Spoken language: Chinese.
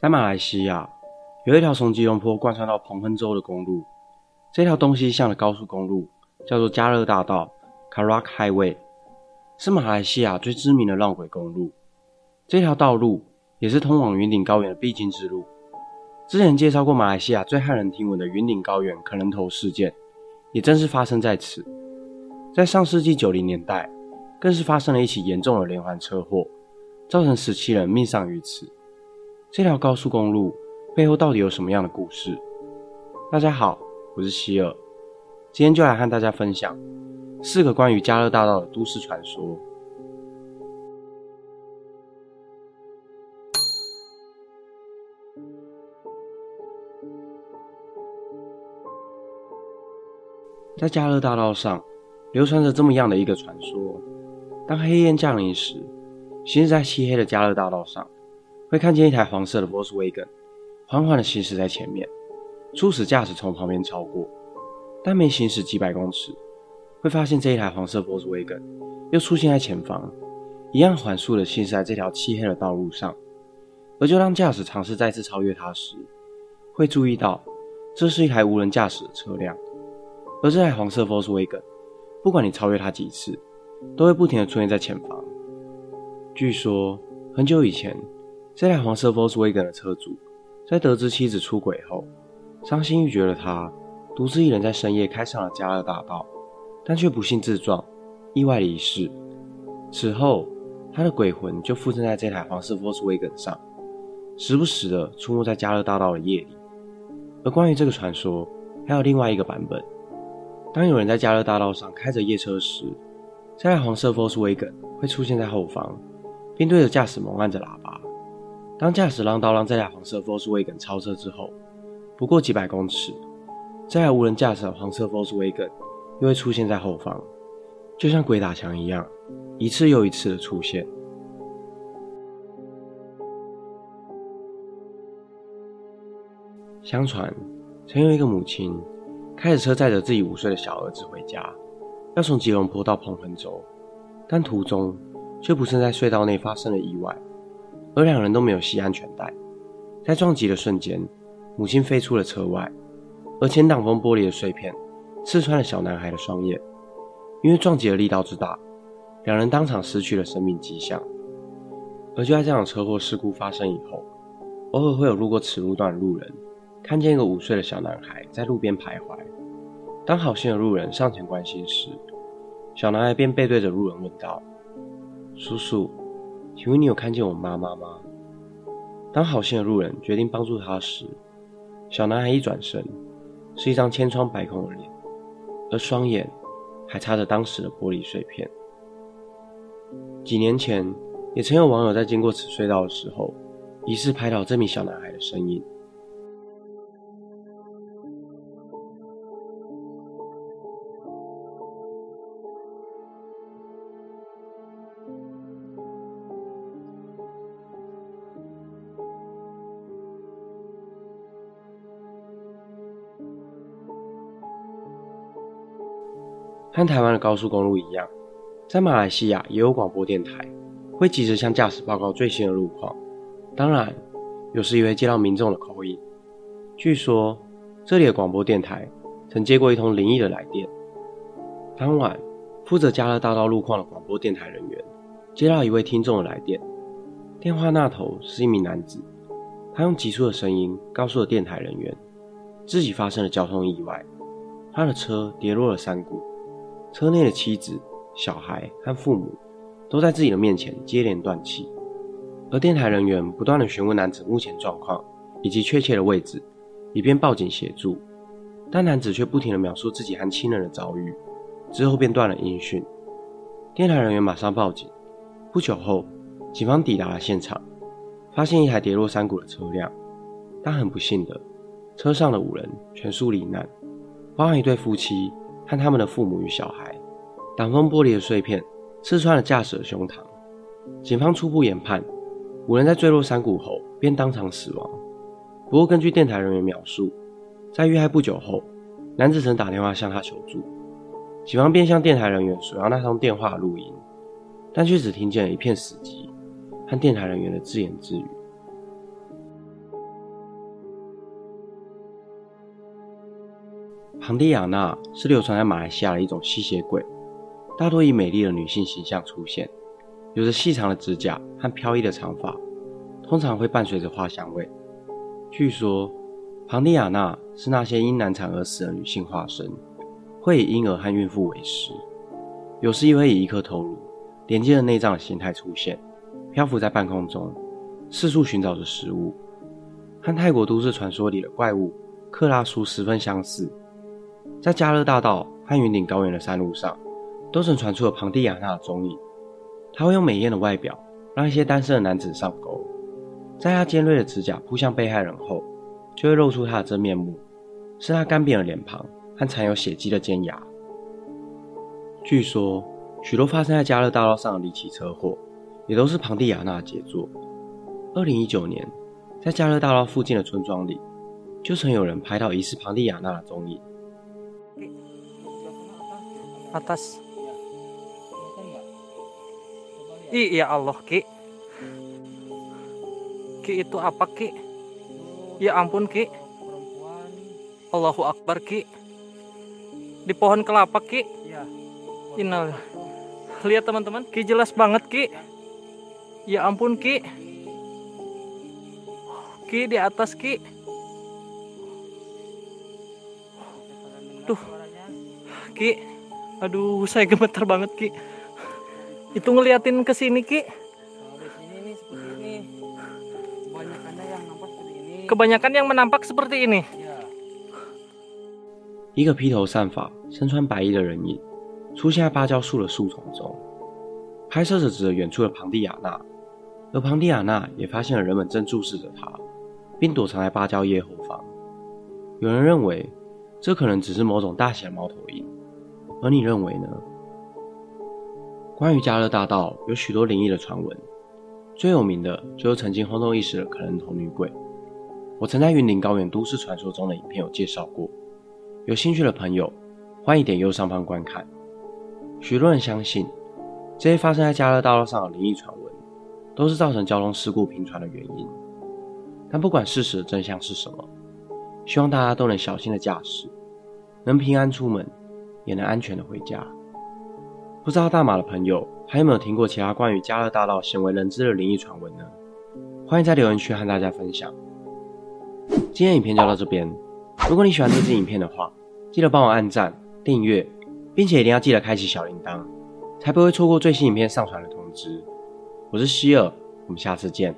在马来西亚，有一条从吉隆坡贯穿到彭亨州的公路。这条东西向的高速公路叫做加勒大道 （Karak Highway），是马来西亚最知名的浪轨公路。这条道路也是通往云顶高原的必经之路。之前介绍过马来西亚最骇人听闻的云顶高原可能头事件，也正是发生在此。在上世纪九零年代，更是发生了一起严重的连环车祸，造成十七人命丧于此。这条高速公路背后到底有什么样的故事？大家好，我是希尔，今天就来和大家分享四个关于加勒大道的都市传说。在加勒大道上，流传着这么样的一个传说：当黑夜降临时，行驶在漆黑的加勒大道上。会看见一台黄色的 Volkswagen 缓缓地行驶在前面，初始驾驶从旁边超过。但没行驶几百公尺，会发现这一台黄色 Volkswagen 又出现在前方，一样缓速地行驶在这条漆黑的道路上。而就当驾驶尝试再次超越它时，会注意到这是一台无人驾驶的车辆。而这台黄色 Volkswagen，不管你超越它几次，都会不停地出现在前方。据说很久以前。这台黄色 Volkswagen 的车主，在得知妻子出轨后，伤心欲绝的他，独自一人在深夜开上了加勒大道，但却不幸自撞，意外离世。此后，他的鬼魂就附身在这台黄色 Volkswagen 上，时不时的出没在加勒大道的夜里。而关于这个传说，还有另外一个版本：当有人在加勒大道上开着夜车时，这台黄色 Volkswagen 会出现在后方，并对着驾驶猛按着喇叭。当驾驶让道让这台黄色 Volkswagen 超车之后，不过几百公尺，这台无人驾驶的黄色 Volkswagen 又会出现在后方，就像鬼打墙一样，一次又一次的出现。相传，曾有一个母亲开着车载着自己五岁的小儿子回家，要从吉隆坡到彭亨州，但途中却不慎在隧道内发生了意外。而两人都没有系安全带，在撞击的瞬间，母亲飞出了车外，而前挡风玻璃的碎片刺穿了小男孩的双眼。因为撞击的力道之大，两人当场失去了生命迹象。而就在这场车祸事故发生以后，偶尔会有路过此路段的路人看见一个五岁的小男孩在路边徘徊。当好心的路人上前关心时，小男孩便背对着路人问道：“叔叔。”请问你有看见我妈妈吗？当好心的路人决定帮助他时，小男孩一转身，是一张千疮百孔的脸，而双眼还插着当时的玻璃碎片。几年前，也曾有网友在经过此隧道的时候，疑似拍到这名小男孩的身影。和台湾的高速公路一样，在马来西亚也有广播电台，会及时向驾驶报告最新的路况。当然，有时也会接到民众的口音。据说，这里的广播电台曾接过一通灵异的来电。当晚，负责加勒大道路况的广播电台人员接到一位听众的来电，电话那头是一名男子，他用急促的声音告诉了电台人员，自己发生了交通意外，他的车跌落了山谷。车内的妻子、小孩和父母都在自己的面前接连断气，而电台人员不断的询问男子目前状况以及确切的位置，以便报警协助，但男子却不停的描述自己和亲人的遭遇，之后便断了音讯。电台人员马上报警，不久后，警方抵达了现场，发现一台跌落山谷的车辆，但很不幸的，车上的五人全数罹难，包含一对夫妻。和他们的父母与小孩，挡风玻璃的碎片刺穿了驾驶的胸膛。警方初步研判，五人在坠落山谷后便当场死亡。不过，根据电台人员描述，在遇害不久后，男子曾打电话向他求助，警方便向电台人员索要那通电话录音，但却只听见了一片死寂和电台人员的自言自语。庞蒂亚娜是流传在马来西亚的一种吸血鬼，大多以美丽的女性形象出现，有着细长的指甲和飘逸的长发，通常会伴随着花香味。据说，庞蒂亚娜是那些因难产而死的女性化身，会以婴儿和孕妇为食，有时也会以一颗头颅连接着内脏的形态出现，漂浮在半空中，四处寻找着食物，和泰国都市传说里的怪物克拉苏十分相似。在加勒大道和云顶高原的山路上，都曾传出了庞蒂亚娜的踪影。她会用美艳的外表让一些单身的男子上钩，在她尖锐的指甲扑向被害人后，就会露出她的真面目，是她干瘪的脸庞和残有血迹的尖牙。据说，许多发生在加勒大道上的离奇车祸，也都是庞蒂亚娜的杰作。二零一九年，在加勒大道附近的村庄里，就曾有人拍到疑似庞蒂亚娜的踪影。Atas. Iya. Allah Ki. Ki itu apa Ki? Ya ampun Ki. Allahu Akbar Ki. Di pohon kelapa Ki. Innal lihat teman-teman. Ki jelas banget Ki. Ya ampun Ki. Ki di atas Ki. Tuh Ki Aduh, saya gemetar banget Ki. Itu ngeliatin ke sini Ki. Kebanyakan yang menampak seperti ini. 一个披头散发、身穿白衣的人影出现在芭蕉树的树丛中，拍摄者指着远处的庞蒂亚娜，而庞蒂亚娜也发现了人们正注视着她，并躲藏在芭蕉叶后方。有人认为，这可能只是某种大型的猫头鹰。而你认为呢？关于加勒大道有许多灵异的传闻，最有名的就是曾经轰动一时的可人头女鬼。我曾在云林高原都市传说中的影片有介绍过，有兴趣的朋友欢迎点右上方观看。许多人相信，这些发生在加勒大道上的灵异传闻，都是造成交通事故频传的原因。但不管事实的真相是什么，希望大家都能小心的驾驶，能平安出门。也能安全的回家。不知道大马的朋友还有没有听过其他关于加勒大道鲜为人知的灵异传闻呢？欢迎在留言区和大家分享。今天影片就到这边。如果你喜欢这支影片的话，记得帮我按赞、订阅，并且一定要记得开启小铃铛，才不会错过最新影片上传的通知。我是希尔，我们下次见。